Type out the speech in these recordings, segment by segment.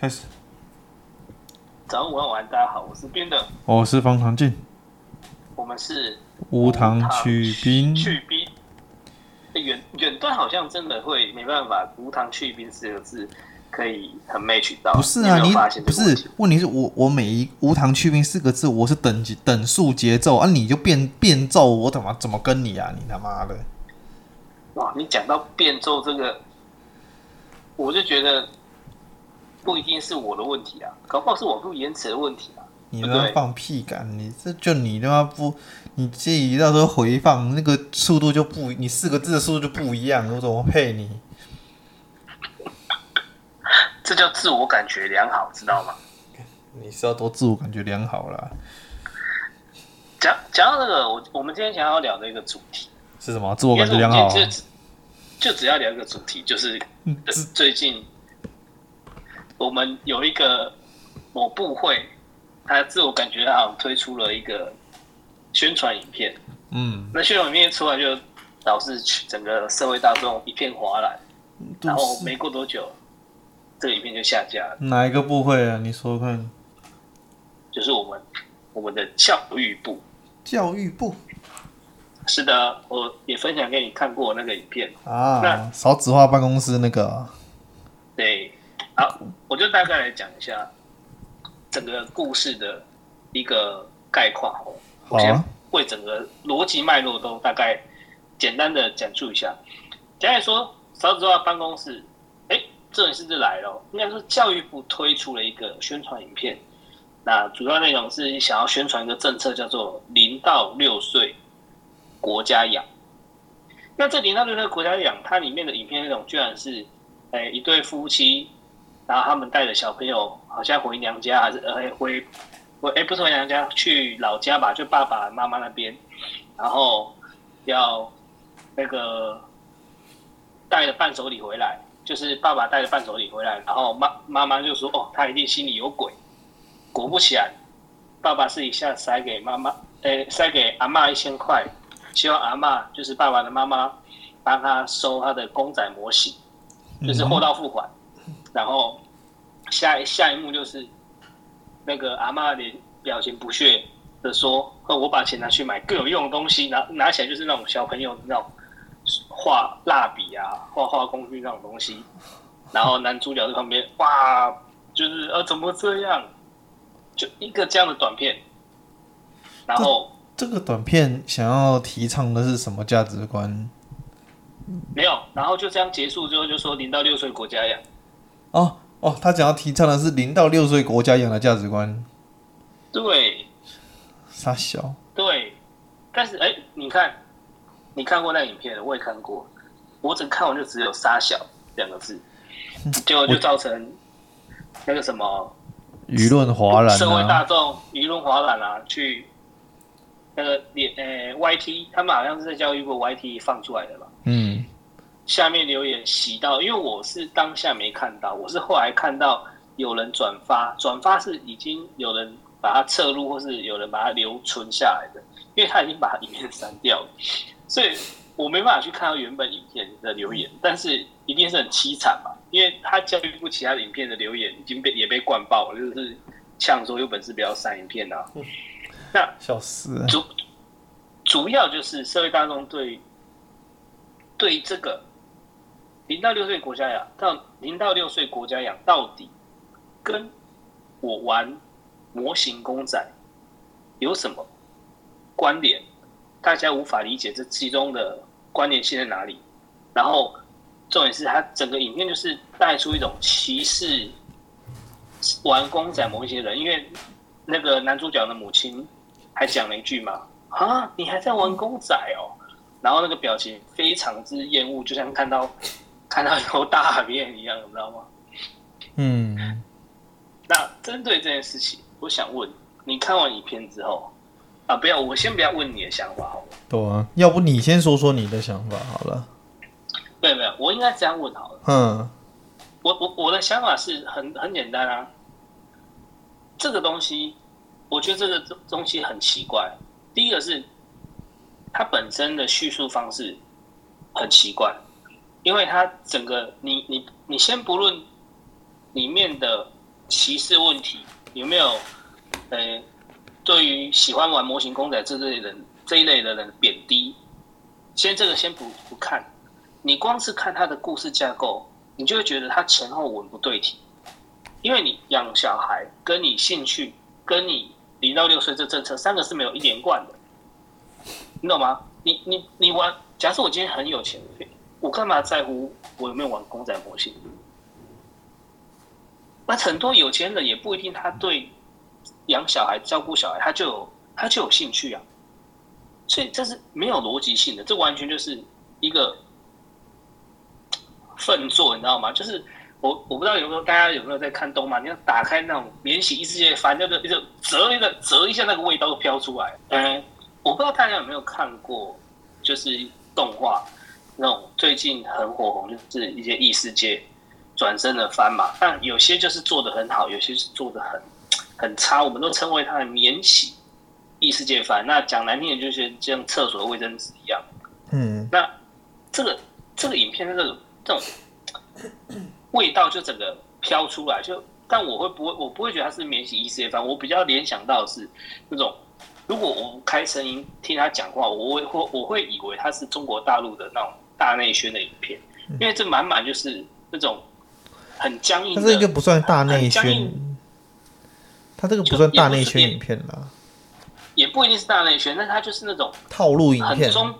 开始。早上、午安、晚安，大家好，我是边的，我是方唐镜，我们是无糖去冰。去冰。远远端好像真的会没办法，无糖去冰四个字可以很 match 到。不是啊，你，你不是问题是我我每一无糖去冰四个字，我是等级等速节奏啊，你就变变奏，我怎么怎么跟你啊？你他妈的！哇，你讲到变奏这个，我就觉得。不一定是我的问题啊，搞不好是网络延迟的问题啊。你他妈放屁感！你这就你他妈不，你自己到时候回放那个速度就不，你四个字的速度就不一样，我怎么配你？这叫自我感觉良好，知道吗？你是要多自我感觉良好啦。讲讲到这个，我我们今天想要聊的一个主题是什么？自我感觉良好啊？就就只要聊一个主题，就是最近。我们有一个某部会，他自我感觉好像，推出了一个宣传影片。嗯，那宣传影片出来就导致整个社会大众一片哗然，然后没过多久，这个影片就下架了。哪一个部会啊？你说说看。就是我们我们的教育部。教育部。是的，我也分享给你看过那个影片啊。那少子化办公室那个。对。好，我就大概来讲一下整个故事的一个概况。我先为整个逻辑脉络都大概简单的讲述一下。假如说少子化办公室，哎，这人是不是来了？应该说教育部推出了一个宣传影片，那主要内容是想要宣传一个政策，叫做零到六岁国家养。那这零到六岁国家养，它里面的影片内容居然是，哎，一对夫妻。然后他们带着小朋友，好像回娘家还是呃回回哎不是回娘家，去老家吧，就爸爸妈妈那边，然后要那个带着伴手礼回来，就是爸爸带着伴手礼回来，然后妈妈妈就说哦，他一定心里有鬼。果不其然，爸爸是一下塞给妈妈，哎塞给阿嬷一千块，希望阿嬷就是爸爸的妈妈帮他收他的公仔模型，就是货到付款。然后下一下一幕就是那个阿妈脸表情不屑的说：“我把钱拿去买更有用的东西，拿拿起来就是那种小朋友那种画蜡笔啊、画画工具那种东西。”然后男主角在旁边哇，就是呃怎么这样？就一个这样的短片。然后这，这个短片想要提倡的是什么价值观？没有，然后就这样结束之后就说零到六岁国家养。哦哦，他想要提倡的是零到六岁国家养的价值观。对，杀小。对，但是哎，你看，你看过那个影片，我也看过，我只看完就只有“杀小”两个字，结果就造成那个什么舆论哗然，社会大众舆论哗然啊，去那个连呃 YT，他们好像是在教育部 YT 放出来的吧？嗯。下面留言洗到，因为我是当下没看到，我是后来看到有人转发，转发是已经有人把它侧录，或是有人把它留存下来的，因为他已经把影片删掉了，所以我没办法去看到原本影片的留言，但是一定是很凄惨嘛，因为他教育部其他影片的留言已经被也被灌爆了，就是呛说有本事不要删影片啊，那笑死，主主要就是社会大众对对这个。零到六岁国家养到零到六岁国家养到底跟我玩模型公仔有什么关联？大家无法理解这其中的关联性在哪里。然后重点是他整个影片就是带出一种歧视玩公仔某一些人，因为那个男主角的母亲还讲了一句嘛：“啊，你还在玩公仔哦？”然后那个表情非常之厌恶，就像看到。看到有大便一样，你知道吗？嗯。那针对这件事情，我想问你看完影片之后啊，不要，我先不要问你的想法，好了。对啊，要不你先说说你的想法好了。没有没有，我应该这样问好了。嗯。我我我的想法是很很简单啊。这个东西，我觉得这个东西很奇怪。第一个是它本身的叙述方式很奇怪。因为它整个，你你你先不论里面的歧视问题，有没有呃，对于喜欢玩模型公仔这类人这一类的人贬低？先这个先不不看，你光是看他的故事架构，你就会觉得他前后文不对题。因为你养小孩，跟你兴趣，跟你零到六岁这政策，三个是没有一连贯的，你懂吗？你你你玩，假设我今天很有钱，我干嘛在乎我有没有玩公仔模型？那很多有钱人也不一定，他对养小孩、照顾小孩，他就有他就有兴趣啊。所以这是没有逻辑性的，这完全就是一个粪作，你知道吗？就是。我我不知道有没有大家有没有在看动漫？你要打开那种免洗异世界翻，那个一个折一个折一下，那个味道都飘出来。嗯，我不知道大家有没有看过，就是动画那种最近很火红，就是一些异世界转身的番嘛。但有些就是做的很好，有些是做的很很差，我们都称为它的免洗异世界番。那讲难听点，就是像厕所的卫生纸一样。嗯，那这个这个影片的这种这种。味道就整个飘出来，就但我会不会，我不会觉得它是免洗异世界番，我比较联想到的是那种，如果我开声音听他讲话，我会会我会以为他是中国大陆的那种大内宣的影片，因为这满满就是那种很僵硬。它这个不算大内宣，他这个不算大内宣影片啦，也不一定是大内宣，但他就是那种套路影片，中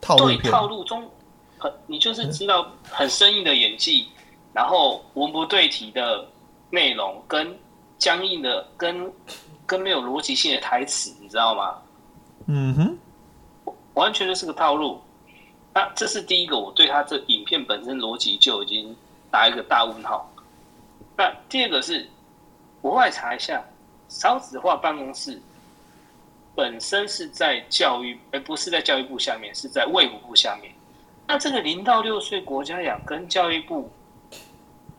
套路对套路中很你就是知道很生硬的演技。然后文不对题的内容，跟僵硬的、跟跟没有逻辑性的台词，你知道吗？嗯哼，完全就是个套路。那这是第一个，我对他这影片本身逻辑就已经打一个大问号。那第二个是，我后来查一下，少子化办公室本身是在教育，而不是在教育部下面，是在卫福部下面。那这个零到六岁国家养跟教育部。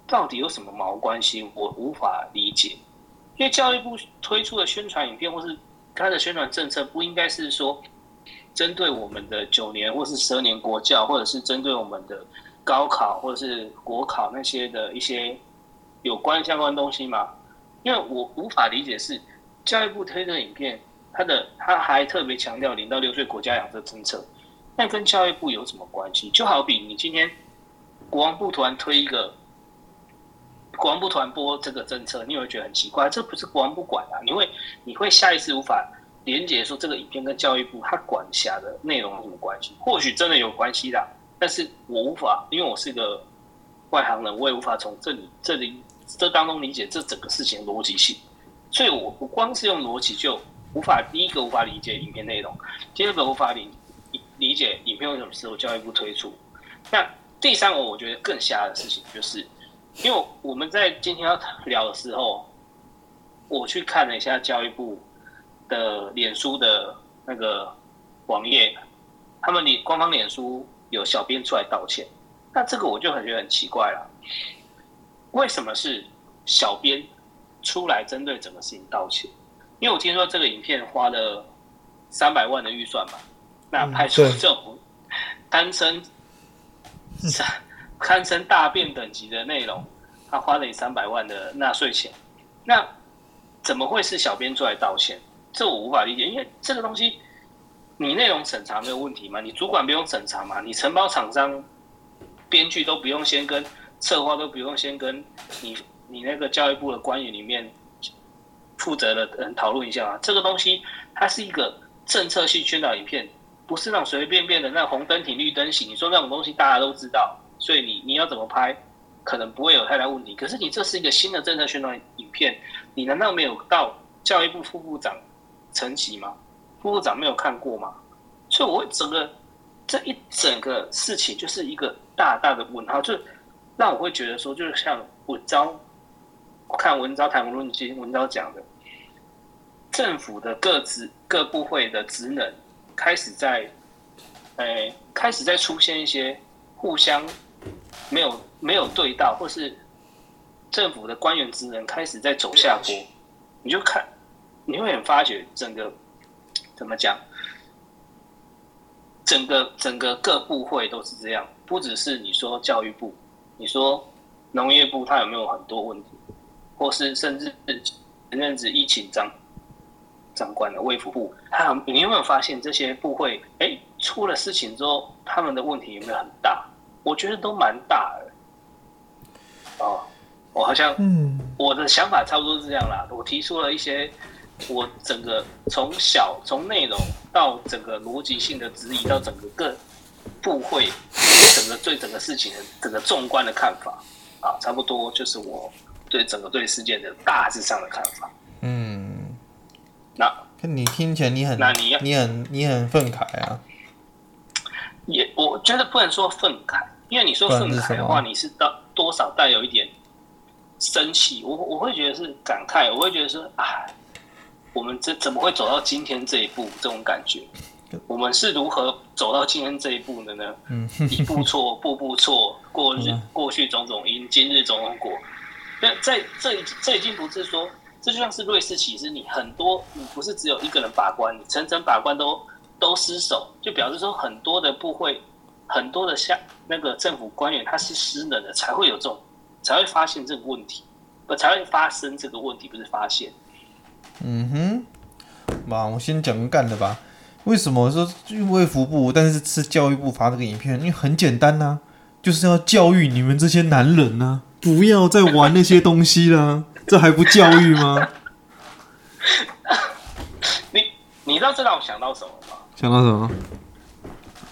到底有什么毛关系？我无法理解，因为教育部推出的宣传影片或是他的宣传政策，不应该是说针对我们的九年或是十二年国教，或者是针对我们的高考或者是国考那些的一些有关相关东西吗？因为我无法理解是教育部推的影片，他的他还特别强调零到六岁国家养这政策，那跟教育部有什么关系？就好比你今天国防部突然推一个。国防部团播这个政策，你会觉得很奇怪，这不是国防部管啊？你会你会下意识无法连接说这个影片跟教育部他管辖的内容有什么关系？或许真的有关系的，但是我无法，因为我是个外行人，我也无法从这里这里这当中理解这整个事情的逻辑性。所以我不光是用逻辑就无法，第一个无法理解影片内容，第二个无法理理解影片为什么是由教育部推出。那第三个我觉得更瞎的事情就是。因为我们在今天要聊的时候，我去看了一下教育部的脸书的那个网页，他们脸官方脸书有小编出来道歉，那这个我就很觉得很奇怪了，为什么是小编出来针对整个事情道歉？因为我听说这个影片花了三百万的预算嘛，那派出这种堪称堪称大便等级的内容，他花了你三百万的纳税钱，那怎么会是小编出来道歉？这我无法理解，因为这个东西你内容审查没有问题吗？你主管不用审查吗？你承包厂商、编剧都不用先跟策划都不用先跟你你那个教育部的官员里面负责的人讨论一下吗？这个东西它是一个政策性宣导影片，不是那种随随便便的那红灯停绿灯行。你说那种东西大家都知道。所以你你要怎么拍，可能不会有太大问题。可是你这是一个新的政策宣传影片，你难道没有到教育部副部长层级吗？副部长没有看过吗？所以，我整个这一整个事情就是一个大大的问号，就让我会觉得说，就是像文昭看文章谈论经文章讲的，政府的各职各部会的职能开始在，哎，开始在出现一些互相。没有没有对到，或是政府的官员职能开始在走下坡，你就看，你会很发觉整个怎么讲，整个整个各部会都是这样，不只是你说教育部，你说农业部，它有没有很多问题？或是甚至前阵子疫情长长官的卫福部，他你有没有发现这些部会，哎、欸，出了事情之后，他们的问题有没有很大？我觉得都蛮大的。哦，我好像，嗯，我的想法差不多是这样啦。我提出了一些，我整个从小从内容到整个逻辑性的质疑，到整个各部会整个对整个事情的整个纵观的看法啊，差不多就是我对整个对事件的大致上的看法。嗯，那你听起来你很，那你你很你很愤慨啊？也我觉得不能说愤慨，因为你说愤慨的话，你是到。多少带有一点生气，我我会觉得是感慨，我会觉得说，哎，我们这怎么会走到今天这一步？这种感觉，我们是如何走到今天这一步的呢？嗯，一步错，步步错，过日过去种种因，今日种种果。那在这这已经不是说，这就像是瑞士其实，你很多你不是只有一个人把关，你层层把关都都失守，就表示说很多的部会。很多的像那个政府官员，他是失能的，才会有这种，才会发现这个问题，不才会发生这个问题，不是发现。嗯哼，嘛，我先讲个干的吧。为什么说因为服部，但是是教育部发这个影片？因为很简单呐、啊，就是要教育你们这些男人呐、啊，不要再玩那些东西了，这还不教育吗？你你知道这让我想到什么吗？想到什么？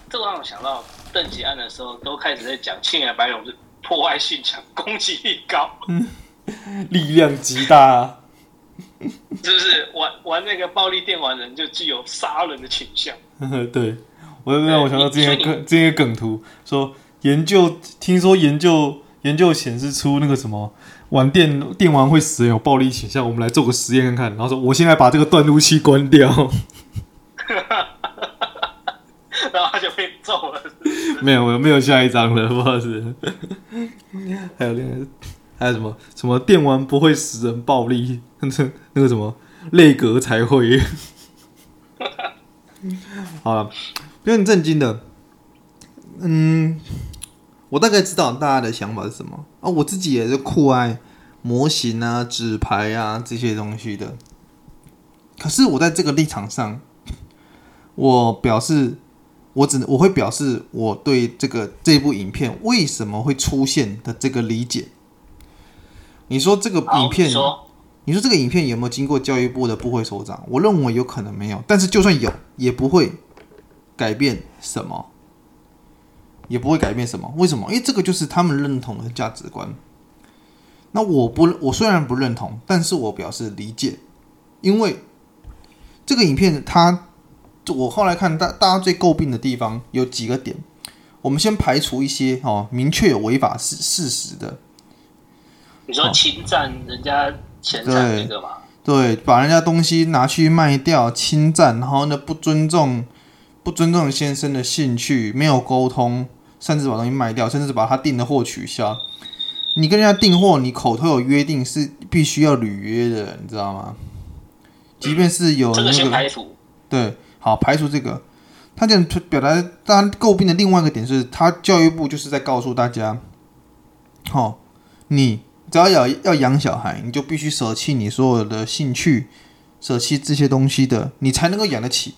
这让我想到。邓吉安的时候，都开始在讲青眼白龙是破坏性强、攻击力高，嗯，力量极大，啊，是不是？玩玩那个暴力电玩人就具有杀人的倾向。对，我又让我想到之前梗，之前梗图说研究，听说研究研究显示出那个什么玩电电玩会死人有暴力倾向，我们来做个实验看看。然后说，我现在把这个断路器关掉。然后他就被揍了是是。没有，我没有下一张了，不好意思。还有那个，还有什么？什么电玩不会使人暴力？那个什么，内阁才会。好了，有点震惊的。嗯，我大概知道大家的想法是什么啊。我自己也是酷爱模型啊、纸牌啊这些东西的。可是我在这个立场上，我表示。我只能我会表示我对这个这部影片为什么会出现的这个理解。你说这个影片，你说，你说这个影片有没有经过教育部的部会首长？我认为有可能没有，但是就算有，也不会改变什么，也不会改变什么。为什么？因为这个就是他们认同的价值观。那我不，我虽然不认同，但是我表示理解，因为这个影片它。我后来看大大家最诟病的地方有几个点，我们先排除一些哦，明确有违法事事实的。你说侵占人家钱财那个嘛？对，把人家东西拿去卖掉，侵占，然后呢不尊重不尊重先生的兴趣，没有沟通，甚至把东西卖掉，甚至把他订的货取消。你跟人家订货，你口头有约定是必须要履约的，你知道吗？即便是有那个，这个先排除，对。好，排除这个，他这样表达当然诟病的另外一个点是，他教育部就是在告诉大家，好、哦，你只要要要养小孩，你就必须舍弃你所有的兴趣，舍弃这些东西的，你才能够养得起。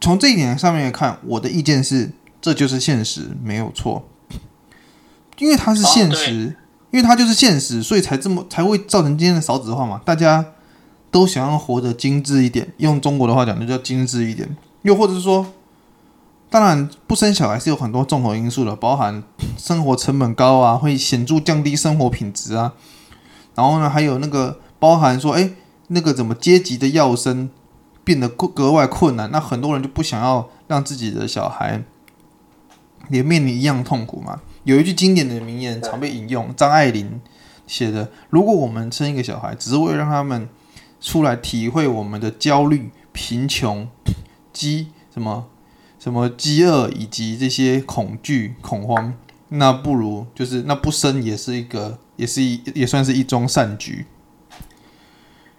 从这一点上面来看，我的意见是，这就是现实，没有错，因为它是现实，哦、因为它就是现实，所以才这么才会造成今天的少子化嘛，大家。都想要活得精致一点，用中国的话讲，就叫精致一点。又或者是说，当然不生小孩是有很多综合因素的，包含生活成本高啊，会显著降低生活品质啊。然后呢，还有那个包含说，哎，那个怎么阶级的跃升变得格外困难，那很多人就不想要让自己的小孩也面临一样痛苦嘛。有一句经典的名言常被引用，张爱玲写的：“如果我们生一个小孩，只是为了让他们。”出来体会我们的焦虑、贫穷、饥什么什么饥饿以及这些恐惧、恐慌，那不如就是那不生也是一个，也是一也算是一桩善举。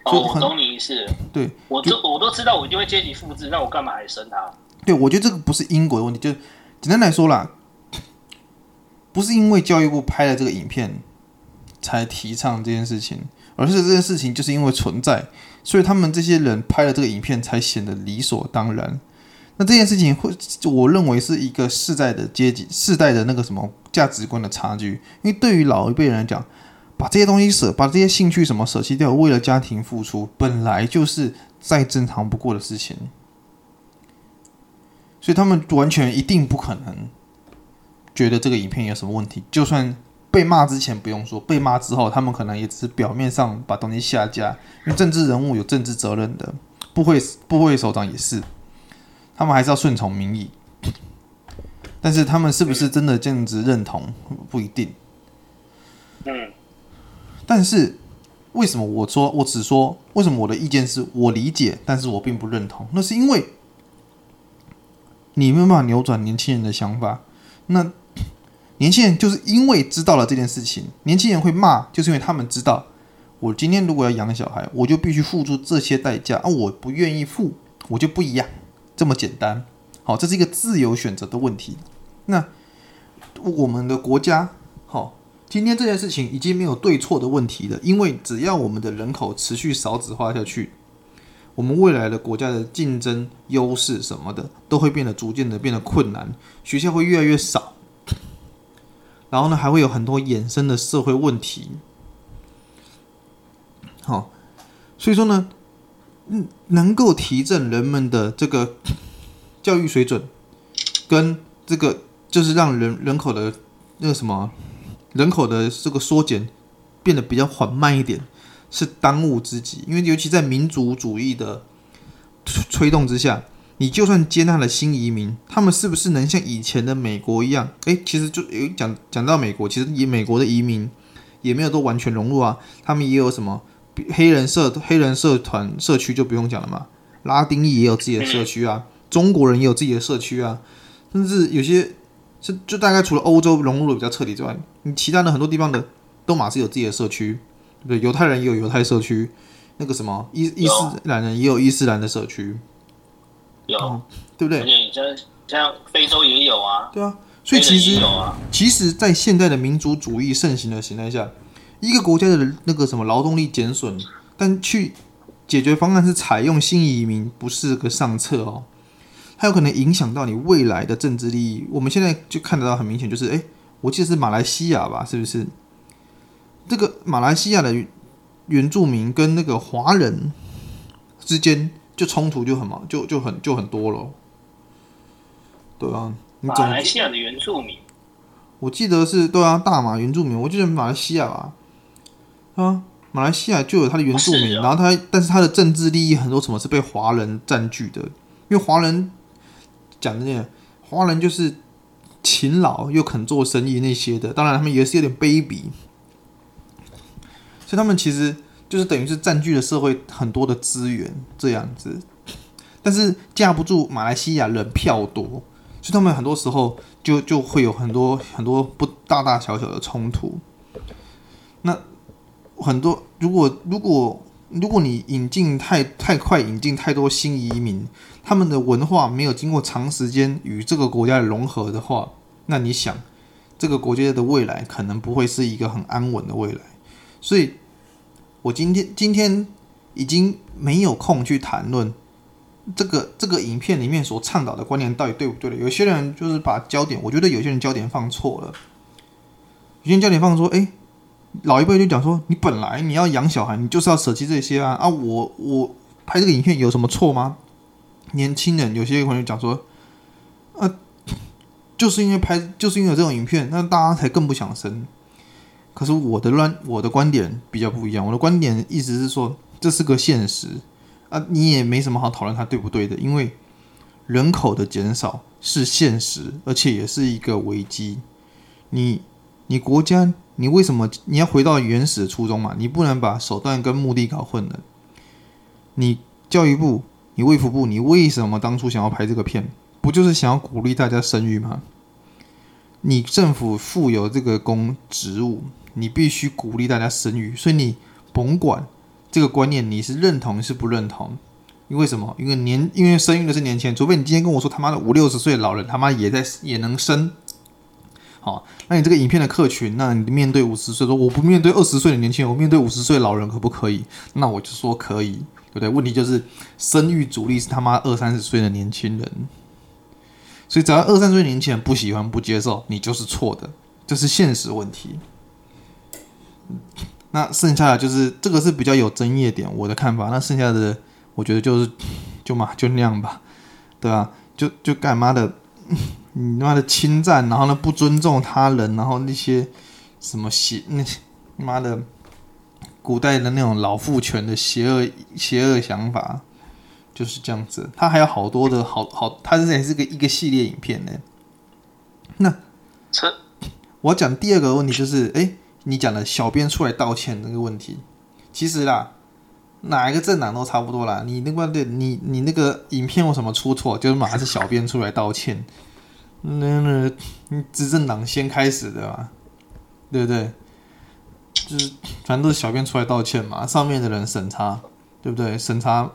哦，我懂你意思。对，我都我都知道，我一定会阶级复制，那我干嘛还生他？对，我觉得这个不是因果的问题，就简单来说啦，不是因为教育部拍了这个影片才提倡这件事情，而是这件事情就是因为存在，所以他们这些人拍了这个影片才显得理所当然。那这件事情会，我认为是一个世代的阶级、世代的那个什么价值观的差距。因为对于老一辈人来讲，把这些东西舍，把这些兴趣什么舍弃掉，为了家庭付出，本来就是再正常不过的事情。所以他们完全一定不可能觉得这个影片有什么问题。就算被骂之前不用说，被骂之后，他们可能也只是表面上把东西下架。因为政治人物有政治责任的，部会部会首长也是。他们还是要顺从民意，但是他们是不是真的这样子认同不一定。嗯，但是为什么我说我只说为什么我的意见是我理解，但是我并不认同？那是因为你没有办法扭转年轻人的想法。那年轻人就是因为知道了这件事情，年轻人会骂，就是因为他们知道，我今天如果要养小孩，我就必须付出这些代价啊！我不愿意付，我就不养。这么简单，好，这是一个自由选择的问题。那我们的国家，好，今天这件事情已经没有对错的问题了，因为只要我们的人口持续少子化下去，我们未来的国家的竞争优势什么的都会变得逐渐的变得困难，学校会越来越少，然后呢，还会有很多衍生的社会问题。好，所以说呢。嗯，能够提振人们的这个教育水准，跟这个就是让人人口的那个什么人口的这个缩减变得比较缓慢一点，是当务之急。因为尤其在民族主义的推动之下，你就算接纳了新移民，他们是不是能像以前的美国一样？诶，其实就有讲讲到美国，其实以美国的移民也没有都完全融入啊，他们也有什么？黑人社黑人社团社区就不用讲了嘛，拉丁裔也有自己的社区啊，中国人也有自己的社区啊，甚至有些是就大概除了欧洲融入的比较彻底之外，你其他的很多地方的都马是有自己的社区，对不对，犹太人也有犹太社区，那个什么伊伊斯兰人也有伊斯兰的社区，有、嗯，对不对？而且像像非洲也有啊，对啊，所以其实其实，在现代的民族主义盛行的形态下。一个国家的那个什么劳动力减损，但去解决方案是采用新移民，不是个上策哦。它有可能影响到你未来的政治利益。我们现在就看得到很明显，就是诶，我记得是马来西亚吧？是不是？这个马来西亚的原住民跟那个华人之间就冲突就很嘛，就就很就很多了。对啊，马来西亚的原住民，我记得是对啊，大马原住民，我记得马来西亚吧。啊，马来西亚就有他的原住民，然后他，但是他的政治利益很多什么是被华人占据的，因为华人讲的那个，华人就是勤劳又肯做生意那些的，当然他们也是有点卑鄙，所以他们其实就是等于是占据了社会很多的资源这样子，但是架不住马来西亚人票多，所以他们很多时候就就会有很多很多不大大小小的冲突，那。很多，如果如果如果你引进太太快，引进太多新移民，他们的文化没有经过长时间与这个国家的融合的话，那你想，这个国家的未来可能不会是一个很安稳的未来。所以，我今天今天已经没有空去谈论这个这个影片里面所倡导的观念到底对不对了。有些人就是把焦点，我觉得有些人焦点放错了，有些焦点放说，哎。老一辈就讲说，你本来你要养小孩，你就是要舍弃这些啊啊！我我拍这个影片有什么错吗？年轻人有些朋友讲说，啊，就是因为拍，就是因为有这种影片，那大家才更不想生。可是我的观我的观点比较不一样，我的观点意思是说，这是个现实啊，你也没什么好讨论它对不对的，因为人口的减少是现实，而且也是一个危机。你你国家。你为什么你要回到原始的初衷嘛？你不能把手段跟目的搞混了。你教育部、你卫福部，你为什么当初想要拍这个片？不就是想要鼓励大家生育吗？你政府负有这个公职务，你必须鼓励大家生育。所以你甭管这个观念你是认同是不认同，因为什么？因为年因为生育的是年轻人，除非你今天跟我说他妈的五六十岁的老人他妈也在也能生。好，那你这个影片的客群，那你面对五十岁说我不面对二十岁的年轻人，我面对五十岁老人可不可以？那我就说可以，对不对？问题就是生育主力是他妈二三十岁的年轻人，所以只要二三十岁年轻人不喜欢不接受，你就是错的，这是现实问题。那剩下的就是这个是比较有争议点，我的看法。那剩下的，我觉得就是就嘛就那样吧，对吧？就就干嘛的，你妈的侵占，然后呢不尊重他人，然后那些什么邪那妈的古代的那种老父权的邪恶邪恶想法，就是这样子。他还有好多的好好，他这也是个一个系列影片呢。那我讲第二个问题就是，哎，你讲的小编出来道歉那个问题，其实啦。哪一个政党都差不多啦，你那个对，你你那个影片有什么出错，就是马上是小编出来道歉。那那执政党先开始的嘛，对不对？就是反正都是小编出来道歉嘛，上面的人审查，对不对？审查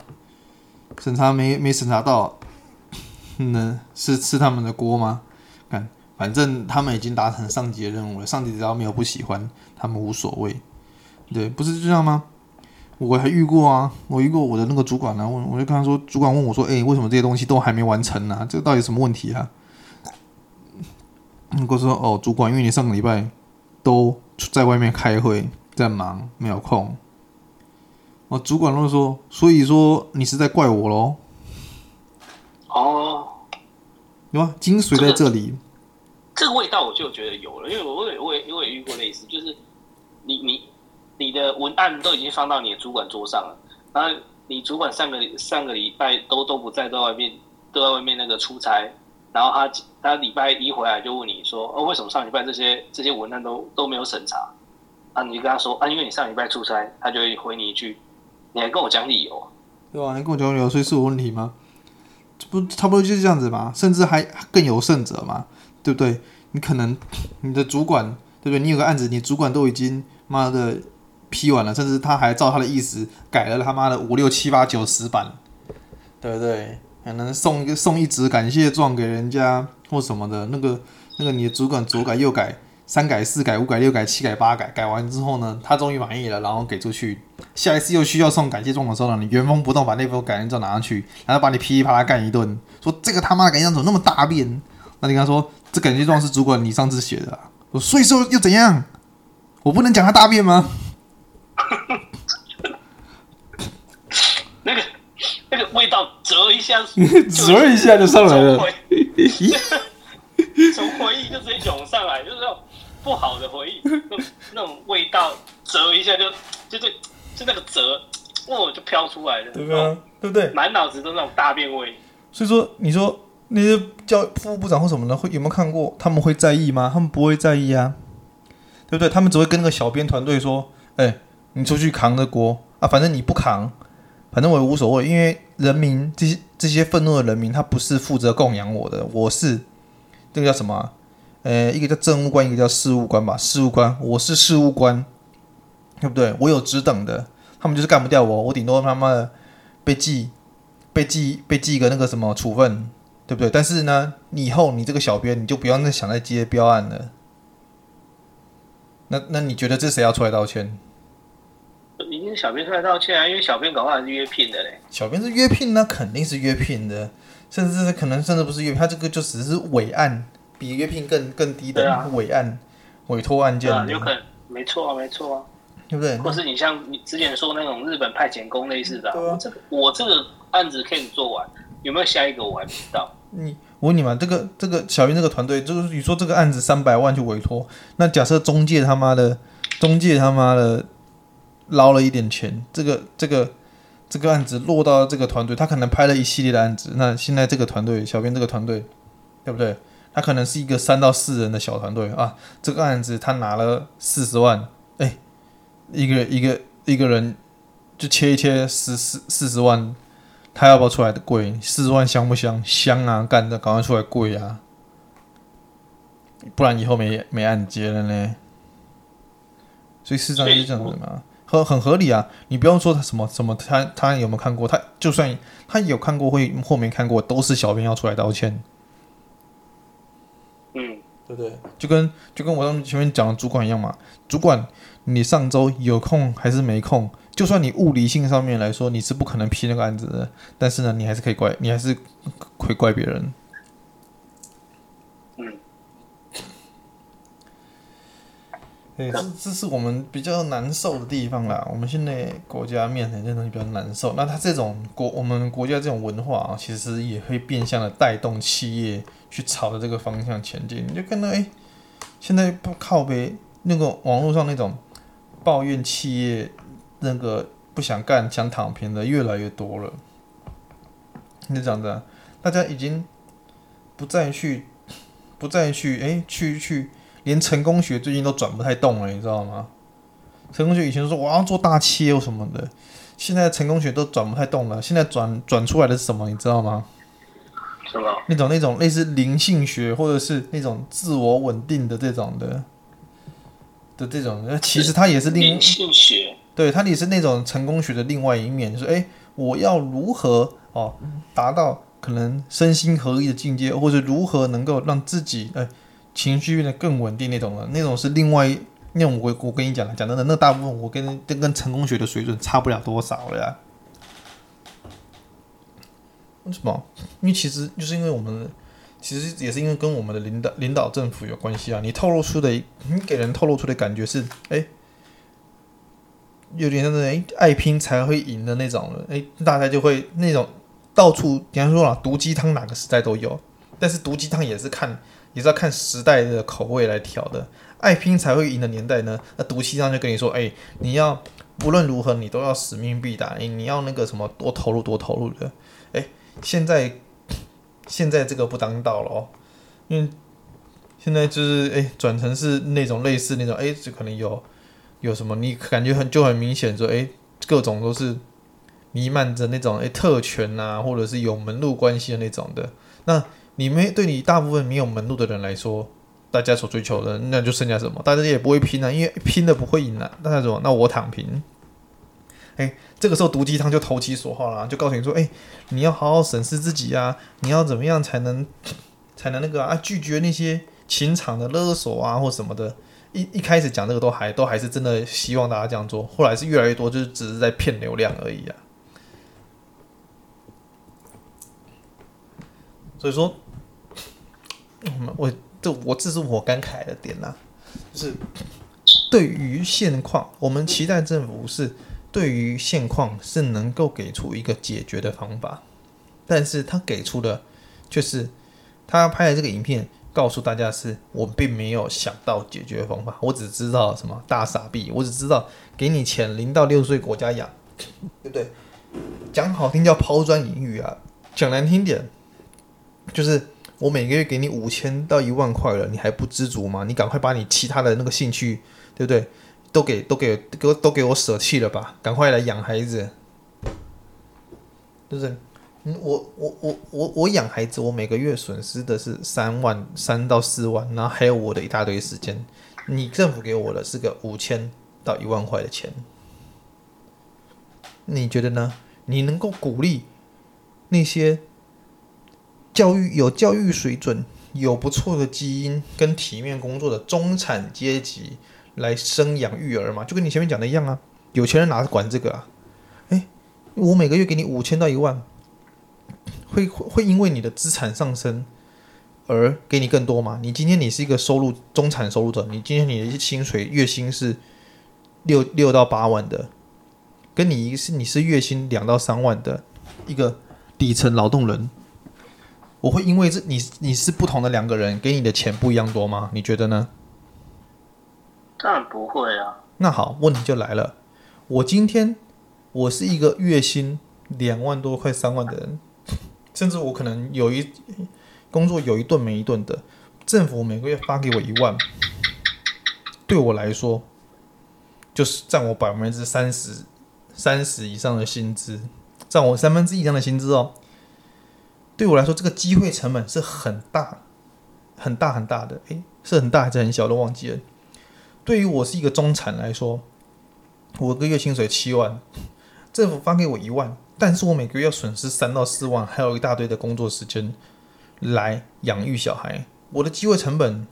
审查没没审查到，那是吃他们的锅吗？看，反正他们已经达成上级的任务了，上级只要没有不喜欢，他们无所谓。对，不是这样吗？我还遇过啊，我遇过我的那个主管呢、啊，问我就跟他说，主管问我说，哎、为什么这些东西都还没完成呢、这个到底什么问题啊？我说，哦，主管，因为你上个礼拜都在外面开会，在忙，没有空。哦主管就说，所以说你是在怪我喽？哦，有啊？精髓在这里、这个。这个味道我就觉得有了，因为我也我也我也遇过类似，就是你你。你的文案都已经放到你的主管桌上了，然后你主管上个上个礼拜都都不在，都在外面都在外面那个出差，然后他他礼拜一回来就问你说，哦，为什么上礼拜这些这些文案都都没有审查？啊，你就跟他说啊，因为你上礼拜出差，他就会回你一句，你还跟我讲理由，对吧？你跟我讲理由，所以是我问题吗？这不差不多就是这样子吗？甚至还更有甚者嘛，对不对？你可能你的主管对不对？你有个案子，你主管都已经妈的。批完了，甚至他还照他的意思改了他妈的五六七八九十版，对不对？可能送一个送一纸感谢状给人家或什么的，那个那个你的主管左改右改，三改四改五改六改七改八改，改完之后呢，他终于满意了，然后给出去。下一次又需要送感谢状的时候呢，你原封不动把那份感谢状拿上去，然后把你噼里啪啦干一顿，说这个他妈的感谢状怎么那么大便？那你跟他说，这感谢状是主管你上次写的，我所以说又怎样？我不能讲他大便吗？那个那个味道，折一下，折一下就上来了。从回忆就直接涌上来，就是那种不好的回忆，那种那种味道，折一下就就就就那个折，哦，就飘出来了，对不对？对不对？满脑子都那种大便味。所以说，你说那些教副部长或什么的，会有没有看过？他们会在意吗？他们不会在意啊，对不对？他们只会跟那个小编团队说：“哎。”你出去扛着锅啊，反正你不扛，反正我也无所谓，因为人民这些这些愤怒的人民，他不是负责供养我的，我是这个叫什么、呃，一个叫政务官，一个叫事务官吧。事务官，我是事务官，对不对？我有职等的，他们就是干不掉我，我顶多他妈的被记、被记、被记一个那个什么处分，对不对？但是呢，以后你这个小编，你就不要再想再接标案了。那那你觉得这谁要出来道歉？已经小编出来道歉啊，因为小编搞不好是约聘的嘞。小编是约聘，那肯定是约聘的，甚至是可能甚至不是约聘，他这个就只是委案，比约聘更更低的委案、委托案件。有可能，没错啊，没错啊，对不对？或是你像你之前说那种日本派遣工类似的，啊，我这个我这个案子可以做完，有没有下一个我还不知道。你我问你嘛，这个这个小编这个团队，就是你说这个案子三百万去委托，那假设中介他妈的，中介他妈的。捞了一点钱，这个这个这个案子落到这个团队，他可能拍了一系列的案子。那现在这个团队，小编这个团队，对不对？他可能是一个三到四人的小团队啊。这个案子他拿了四十万，哎，一个一个一个人就切一切四四四十万，他要不要出来的贵？四十万香不香？香啊，干的赶快出来贵啊，不然以后没没案接了呢。所以市场是这样子嘛。很很合理啊，你不用说他什么什么，他他有没有看过？他就算他有看过会或没看过，都是小编要出来道歉。嗯，对对不对？就跟就跟我刚前面讲的主管一样嘛，主管你上周有空还是没空？就算你物理性上面来说你是不可能批那个案子的，但是呢，你还是可以怪，你还是会怪别人。对，这这是我们比较难受的地方啦。我们现在国家面临这东西比较难受。那它这种国，我们国家这种文化啊，其实也会变相的带动企业去朝着这个方向前进。你就看到，哎，现在不靠北那个网络上那种抱怨企业。那个不想干、想躺平的越来越多了。你讲的，大家已经不再去、不再去，哎，去去，连成功学最近都转不太动了，你知道吗？成功学以前说我要做大企业什么的，现在成功学都转不太动了。现在转转出来的是什么？你知道吗？什么？那种那种类似灵性学，或者是那种自我稳定的这种的的这种，其实它也是灵性学。对，它也是那种成功学的另外一面，就是哎，我要如何哦达到可能身心合一的境界，或者如何能够让自己哎情绪变得更稳定那种了，那种是另外那种我我跟你讲讲真的，那大部分我跟跟跟成功学的水准差不了多少了呀。为什么？因为其实就是因为我们其实也是因为跟我们的领导领导政府有关系啊。你透露出的，你给人透露出的感觉是哎。有点像那种爱拼才会赢的那种了，哎，大家就会那种到处，比方说啊，毒鸡汤哪个时代都有，但是毒鸡汤也是看，也是要看时代的口味来调的。爱拼才会赢的年代呢，那毒气上就跟你说，哎，你要无论如何你都要使命必达，哎，你要那个什么多投入多投入的，哎，现在现在这个不当道了哦，因为现在就是哎转成是那种类似那种，哎，就可能有。有什么？你感觉很就很明显，说哎，各种都是弥漫着那种哎特权啊，或者是有门路关系的那种的。那你没对你大部分没有门路的人来说，大家所追求的那就剩下什么？大家也不会拼啊，因为拼的不会赢啊。那什么？那我躺平。哎，这个时候毒鸡汤就投其所好了，就告诉你说，哎，你要好好审视自己啊，你要怎么样才能才能那个啊拒绝那些情场的勒索啊或什么的。一一开始讲这个都还都还是真的希望大家这样做，后来是越来越多，就是只是在骗流量而已啊。所以说，我这我这是我感慨的点呐、啊，就是对于现况，我们期待政府是对于现况是能够给出一个解决的方法，但是他给出的就是他拍的这个影片。告诉大家是我并没有想到解决方法，我只知道什么大傻逼，我只知道给你钱，零到六岁国家养，对不对？讲好听叫抛砖引玉啊，讲难听点就是我每个月给你五千到一万块了，你还不知足吗？你赶快把你其他的那个兴趣，对不对？都给都给都都给我舍弃了吧，赶快来养孩子，对不对？嗯，我我我我我养孩子，我每个月损失的是三万三到四万，然后还有我的一大堆时间。你政府给我的是个五千到一万块的钱，你觉得呢？你能够鼓励那些教育有教育水准、有不错的基因跟体面工作的中产阶级来生养育儿嘛？就跟你前面讲的一样啊，有钱人哪管这个啊？诶，我每个月给你五千到一万。会会因为你的资产上升而给你更多吗？你今天你是一个收入中产收入者，你今天你的薪水月薪是六六到八万的，跟你是你是月薪两到三万的一个底层劳动人，我会因为这你你是不同的两个人，给你的钱不一样多吗？你觉得呢？当然不会啊。那好，问题就来了，我今天我是一个月薪两万多快三万的人。甚至我可能有一工作有一顿没一顿的，政府每个月发给我一万，对我来说就是占我百分之三十三十以上的薪资，占我三分之一以上的薪资哦。对我来说，这个机会成本是很大很大很大的，诶，是很大还是很小都忘记了。对于我是一个中产来说，我个月薪水七万，政府发给我一万。但是我每个月要损失三到四万，还有一大堆的工作时间来养育小孩。我的机会成本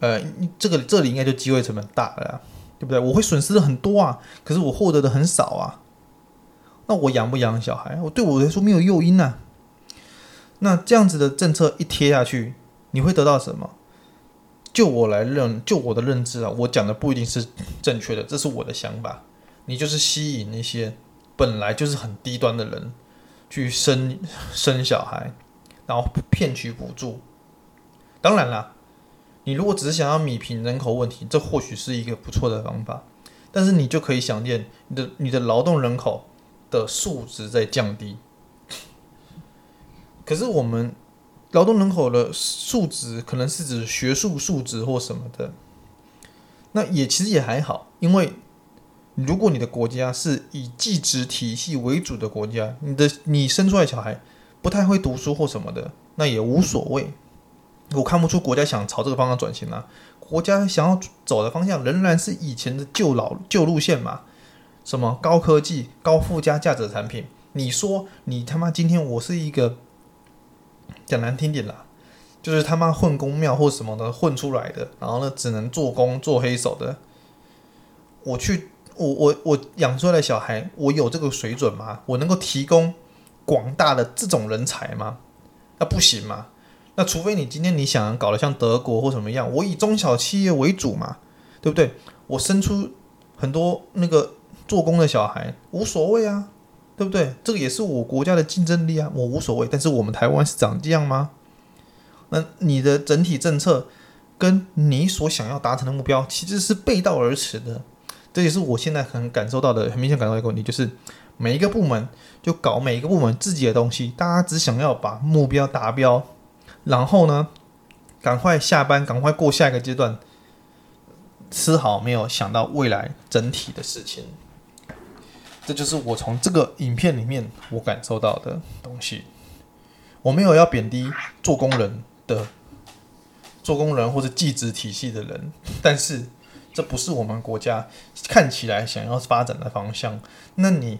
呃，这个这里应该就机会成本大了，对不对？我会损失的很多啊，可是我获得的很少啊。那我养不养小孩？我对我来说没有诱因啊。那这样子的政策一贴下去，你会得到什么？就我来认，就我的认知啊，我讲的不一定是正确的，这是我的想法。你就是吸引那些本来就是很低端的人去生生小孩，然后骗取补助。当然啦，你如果只是想要弭平人口问题，这或许是一个不错的方法。但是你就可以想见，你的你的劳动人口的素质在降低。可是我们劳动人口的素质可能是指学术素质或什么的，那也其实也还好，因为如果你的国家是以技职体系为主的国家，你的你生出来小孩不太会读书或什么的，那也无所谓。我看不出国家想朝这个方向转型啊，国家想要走的方向仍然是以前的旧老旧路线嘛，什么高科技、高附加价值的产品。你说你他妈今天我是一个。讲难听点啦，就是他妈混公庙或什么的混出来的，然后呢，只能做工做黑手的。我去，我我我养出来的小孩，我有这个水准吗？我能够提供广大的这种人才吗？那不行嘛。那除非你今天你想搞得像德国或什么样，我以中小企业为主嘛，对不对？我生出很多那个做工的小孩，无所谓啊。对不对？这个也是我国家的竞争力啊，我无所谓。但是我们台湾是长这样吗？那你的整体政策跟你所想要达成的目标其实是背道而驰的。这也是我现在很感受到的，很明显感受到一个问题，就是每一个部门就搞每一个部门自己的东西，大家只想要把目标达标，然后呢，赶快下班，赶快过下一个阶段，丝毫没有想到未来整体的事情。这就是我从这个影片里面我感受到的东西。我没有要贬低做工人的做工人或者技职体系的人，但是这不是我们国家看起来想要发展的方向。那你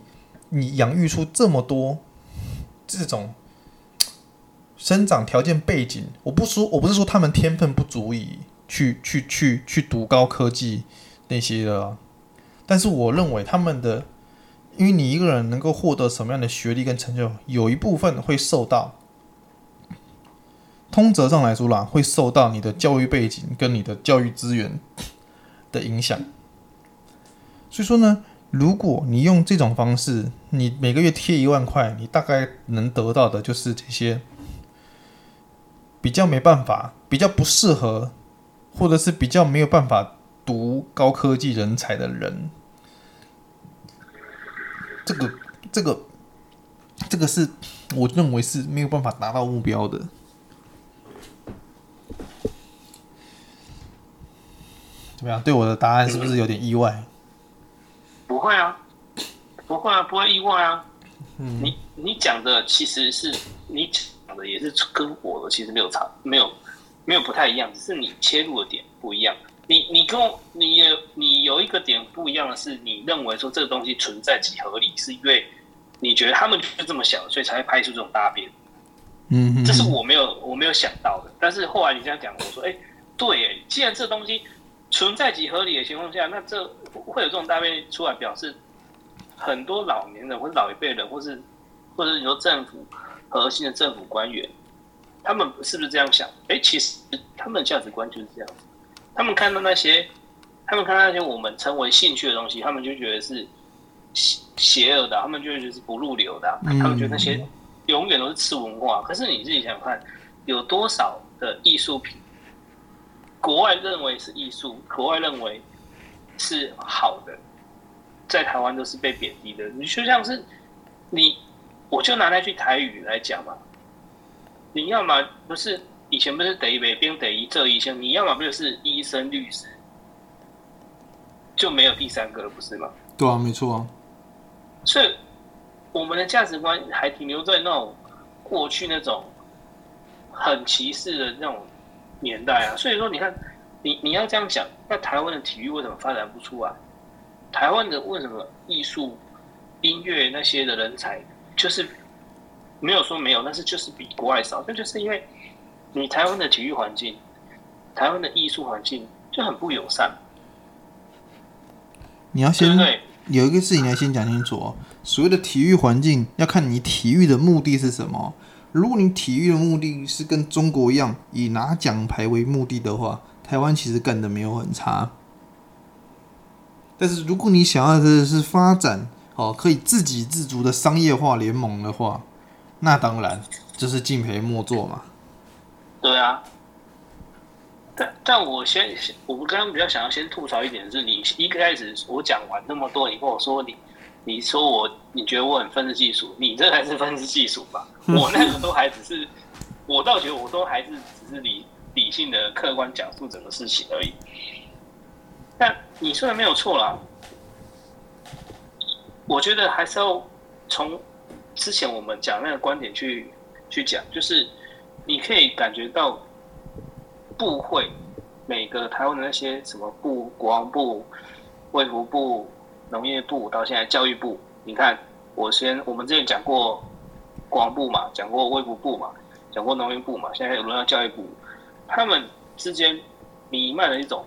你养育出这么多这种生长条件背景，我不说我不是说他们天分不足以去去去去读高科技那些的，但是我认为他们的。因为你一个人能够获得什么样的学历跟成就，有一部分会受到，通则上来说啦，会受到你的教育背景跟你的教育资源的影响。所以说呢，如果你用这种方式，你每个月贴一万块，你大概能得到的就是这些比较没办法、比较不适合，或者是比较没有办法读高科技人才的人。这个这个这个是我认为是没有办法达到目标的，怎么样？对我的答案是不是有点意外？不会啊，不会啊，不会意外啊。嗯，你你讲的其实是你讲的也是跟我的其实没有差，没有没有不太一样，只是你切入的点不一样。你你跟我你也你有一个点不一样的是，你认为说这个东西存在即合理，是因为你觉得他们就是这么想，所以才会拍出这种大片。嗯哼，这是我没有我没有想到的。但是后来你这样讲，我说哎，对哎，既然这东西存在即合理的情况下，那这会有这种大片出来，表示很多老年人或者老一辈人，或是或者是你说政府核心的政府官员，他们是不是这样想？哎，其实他们的价值观就是这样子。他们看到那些，他们看到那些我们称为兴趣的东西，他们就觉得是邪邪恶的，他们就觉得是不入流的，他们觉得那些永远都是次文化。可是你自己想想看，有多少的艺术品，国外认为是艺术，国外认为是好的，在台湾都是被贬低的。你就像是你，我就拿那句台语来讲嘛，你要么不是。以前不是得一北边得一这一项，你要么不就是医生、律师，就没有第三个了，不是吗？对啊，没错啊。所以我们的价值观还停留在那种过去那种很歧视的那种年代啊。所以说，你看，你你要这样讲，那台湾的体育为什么发展不出来？台湾的为什么艺术、音乐那些的人才就是没有说没有，但是就是比国外少，那就是因为。你台湾的体育环境台湾的艺术环境就很不友善。你要先有一个事情，你要先讲清楚哦。所谓的体育环境，要看你体育的目的是什么。如果你体育的目的是跟中国一样以拿奖牌为目的的话，台湾其实干的没有很差。但是如果你想要的是发展哦，可以自给自足的商业化联盟的话，那当然就是敬陪末座嘛。对啊。但但我先，我们刚刚比较想要先吐槽一点是，你一开始我讲完那么多，你跟我说你，你说我，你觉得我很分析技术，你这才是分析技术吧？我那个都还只是，我倒觉得我都还是只是理理性的客观讲述整个事情而已。但你说的没有错啦，我觉得还是要从之前我们讲那个观点去去讲，就是你可以感觉到。部会每个台湾的那些什么部，国防部、卫福部、农业部，到现在教育部，你看，我先我们之前讲过国防部嘛，讲过卫福部嘛，讲过农业部嘛，现在有轮到教育部，他们之间弥漫的一种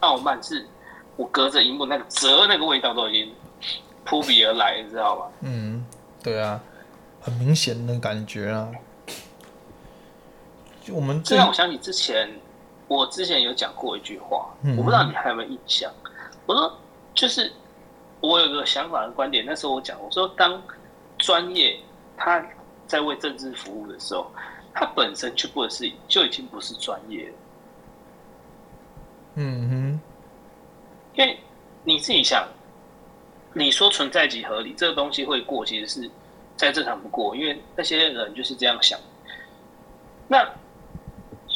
傲慢，是我隔着荧幕那个折那个味道都已经扑鼻而来，你知道吗？嗯，对啊，很明显的感觉啊。就我们这让我想起之前。我之前有讲过一句话，我不知道你还有没有印象。我说，就是我有个想法的观点。那时候我讲，我说，当专业他在为政治服务的时候，他本身就不是就已经不是专业了。嗯哼，因为你自己想，你说存在即合理，这个东西会过，其实是再正常不过，因为那些人就是这样想。那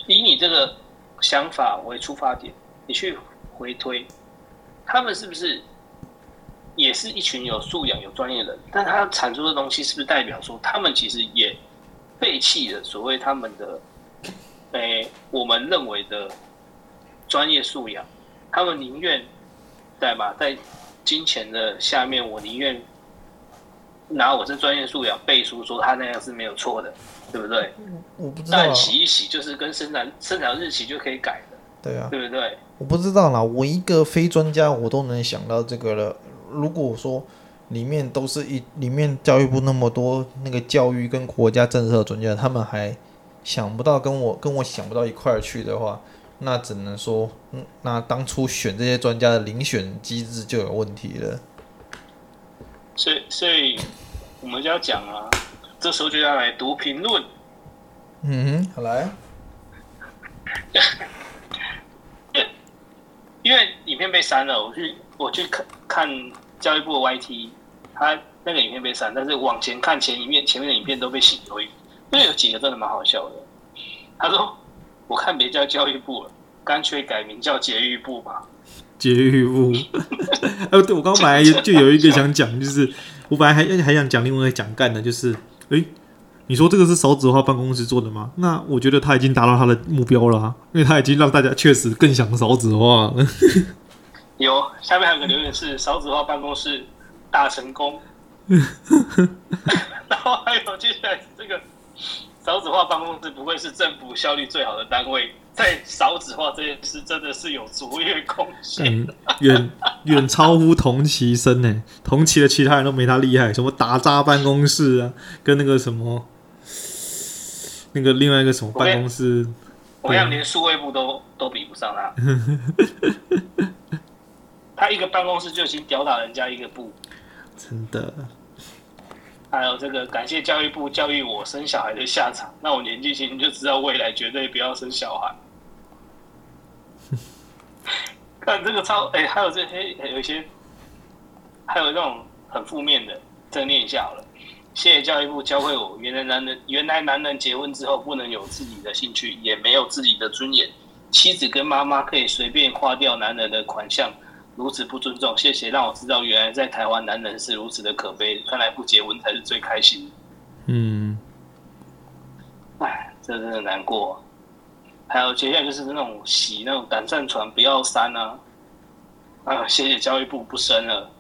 以你这个。想法为出发点，你去回推，他们是不是也是一群有素养、有专业的人？但他产出的东西，是不是代表说他们其实也背弃了所谓他们的，诶、我们认为的专业素养？他们宁愿在吧，在金钱的下面，我宁愿拿我这专业素养背书，说他那样是没有错的。对不对？我不知道。但洗一洗就是跟生产生产日期就可以改的。对啊，对不对？我不知道啦，我一个非专家，我都能想到这个了。如果说里面都是一里面教育部那么多那个教育跟国家政策专家，他们还想不到跟我跟我想不到一块儿去的话，那只能说，嗯，那当初选这些专家的遴选机制就有问题了。所以，所以我们就要讲啊。这时候就要来读评论。嗯哼，好来。因为影片被删了，我去我去看看教育部的 YT，他那个影片被删，但是往前看前一面前面的影片都被洗回，因为有几个真的蛮好笑的。他说：“我看别叫教育部了，干脆改名叫节育部吧。”节育部。呃，对，我刚本来就有一个想讲，就是我本来还还想讲另外一个讲干的，就是。诶，你说这个是少子化办公室做的吗？那我觉得他已经达到他的目标了啊，因为他已经让大家确实更想少子化。有，下面还有个留言是少子化办公室大成功。然后还有接下来这个少子化办公室不会是政府效率最好的单位。在少子化这件事真的是有卓越贡献，远远超乎同期生呢。同期的其他人都没他厉害，什么打杂办公室啊，跟那个什么，那个另外一个什么办公室，我想连数位部都都比不上他。他一个办公室就已经吊打人家一个部，真的。还有这个，感谢教育部教育我生小孩的下场。那我年纪轻就知道未来绝对不要生小孩。看这个超哎、欸，还有这些有一些，还有那种很负面的，再念一下好了。谢谢教育部教会我，原来男人原来男人结婚之后不能有自己的兴趣，也没有自己的尊严。妻子跟妈妈可以随便花掉男人的款项。如此不尊重，谢谢让我知道原来在台湾男人是如此的可悲，看来不结婚才是最开心。嗯，哎，这真的难过。还有接下来就是那种洗那种胆战船，不要删啊！啊，谢谢教育部不生了。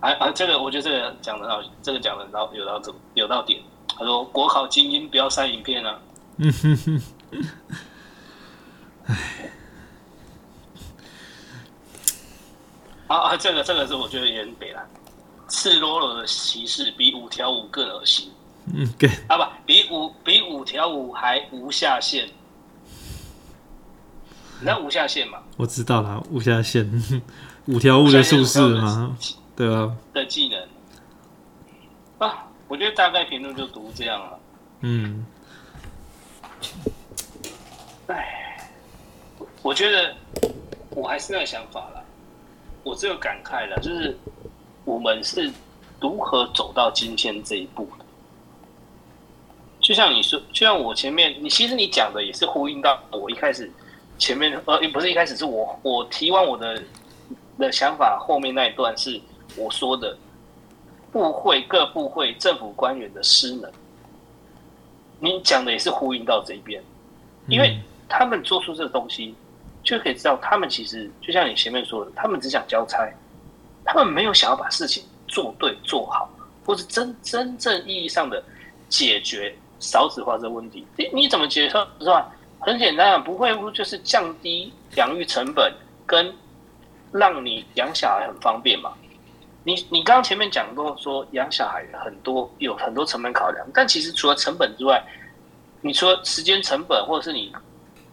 啊啊，这个我觉得这个讲的好，这个讲的到有到有到点。他说国考精英不要删影片啊。嗯哼哼，啊啊，这个这个是我觉得也很北蓝，赤裸裸的歧视比五条五更恶心。嗯，对。啊不，比五比五条五还无下限。你知道无下限嘛？我知道啦，无下限，五条悟的术士嘛，对啊。的技能啊，我觉得大概评论就读这样了。嗯。哎，我觉得我还是那个想法啦。我只有感慨了，就是我们是如何走到今天这一步的。就像你说，就像我前面，你其实你讲的也是呼应到我一开始前面，呃，不是一开始，是我我提完我的的想法，后面那一段是我说的部会各部会政府官员的失能。你讲的也是呼应到这一边，因为他们做出这个东西。就可以知道，他们其实就像你前面说的，他们只想交差，他们没有想要把事情做对做好，或是真真正意义上的解决少子化这个问题。你你怎么解决是吧？很简单啊，不会就是降低养育成本，跟让你养小孩很方便嘛？你你刚刚前面讲过说养小孩很多有很多成本考量，但其实除了成本之外，你除了时间成本，或者是你。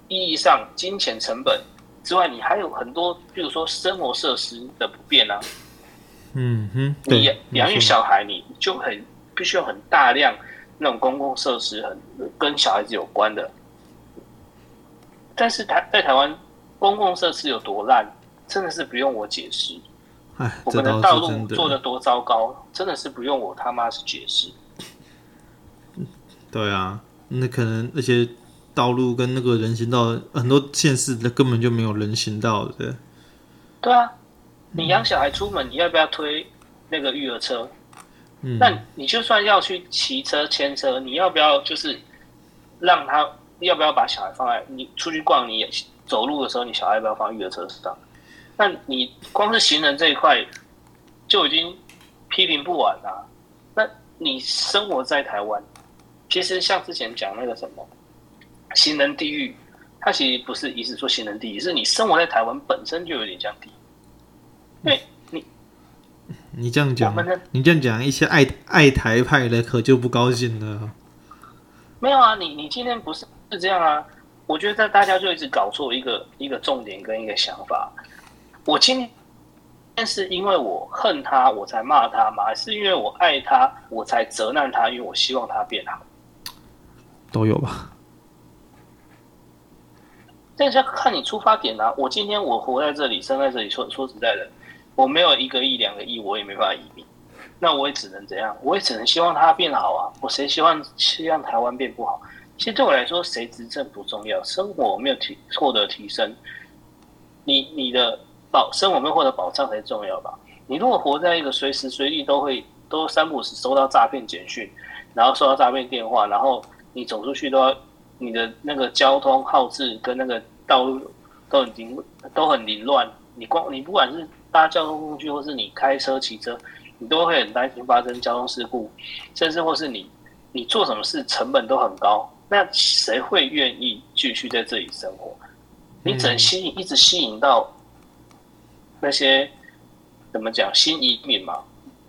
意义上，金钱成本之外，你还有很多，比如说生活设施的不便啊。嗯哼，你养育小孩，你就很必须要很大量那种公共设施，很跟小孩子有关的。但是台在台湾公共设施有多烂，真的是不用我解释。哎，我们的道路做的多糟糕，真的是不用我他妈是解释。对啊，那可能那些。道路跟那个人行道，很多县市的根本就没有人行道的。对啊，你养小孩出门，你要不要推那个育儿车？嗯，那你就算要去骑车牵车，你要不要就是让他要不要把小孩放在你出去逛，你走路的时候，你小孩要不要放育儿车上？那你光是行人这一块就已经批评不完了。那你生活在台湾，其实像之前讲那个什么。行人地狱，它其实不是一直说行人地狱，是你生活在台湾本身就有点像地狱。因为你，你这样讲，你这样讲，一些爱爱台派的可就不高兴了。没有啊，你你今天不是是这样啊？我觉得大家就一直搞错一个一个重点跟一个想法。我今天是因为我恨他，我才骂他吗？还是因为我爱他，我才责难他？因为我希望他变好，都有吧。但是要看你出发点啊！我今天我活在这里，生在这里，说说实在的，我没有一个亿、两个亿，我也没办法移民。那我也只能怎样？我也只能希望他变好啊！我谁希望希望台湾变不好？其实对我来说，谁执政不重要，生活没有提获得提升，你你的保生活没有获得保障才重要吧？你如果活在一个随时随地都会都三不五时收到诈骗简讯，然后收到诈骗电话，然后你走出去都要。你的那个交通号志跟那个道路都很凌都很凌乱，你光你不管是搭交通工具，或是你开车骑车，你都会很担心发生交通事故，甚至或是你你做什么事成本都很高，那谁会愿意继续在这里生活？你只能吸引一直吸引到那些怎么讲新移民嘛，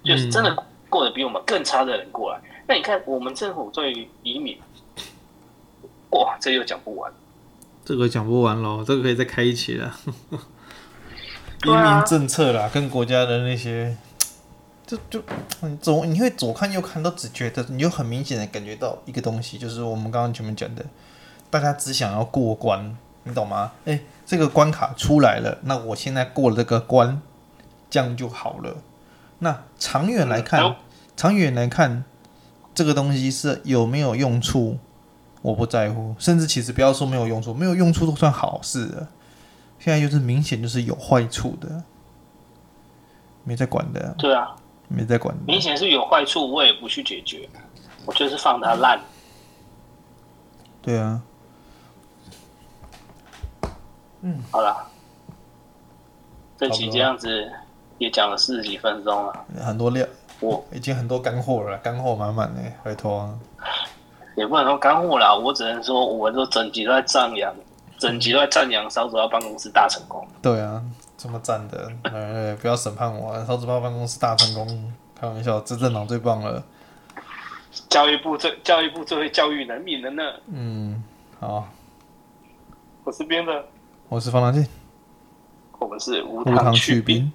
就是真的过得比我们更差的人过来。那你看我们政府对于移民。哇，这又讲不完，这个讲不完喽，这个可以再开一期了。移民政策啦，跟国家的那些，就就你左你会左看右看都只觉得，你就很明显的感觉到一个东西，就是我们刚刚前面讲的，大家只想要过关，你懂吗？哎，这个关卡出来了，那我现在过了这个关，这样就好了。那长远来看，嗯、长远来看，这个东西是有没有用处？我不在乎，甚至其实不要说没有用处，没有用处都算好事了。现在就是明显就是有坏处的，没在管的。对啊，没在管。明显是有坏处，我也不去解决，我就是放它烂。对啊。嗯，好了，这期这样子也讲了四十几分钟了，很多料，我已经很多干货了，干货满满的，拜托。也不能说干货啦，我只能说，我们说整集都在赞扬，整集都在赞扬少主要办公室大成功。对啊，这么赞的，呃，不要审判我，超直报办公室大成功，开玩笑，这政党最棒了。教育部最教育部最会教育人民的呢。嗯，好。我是编的，我是方大进，我们是无糖。去冰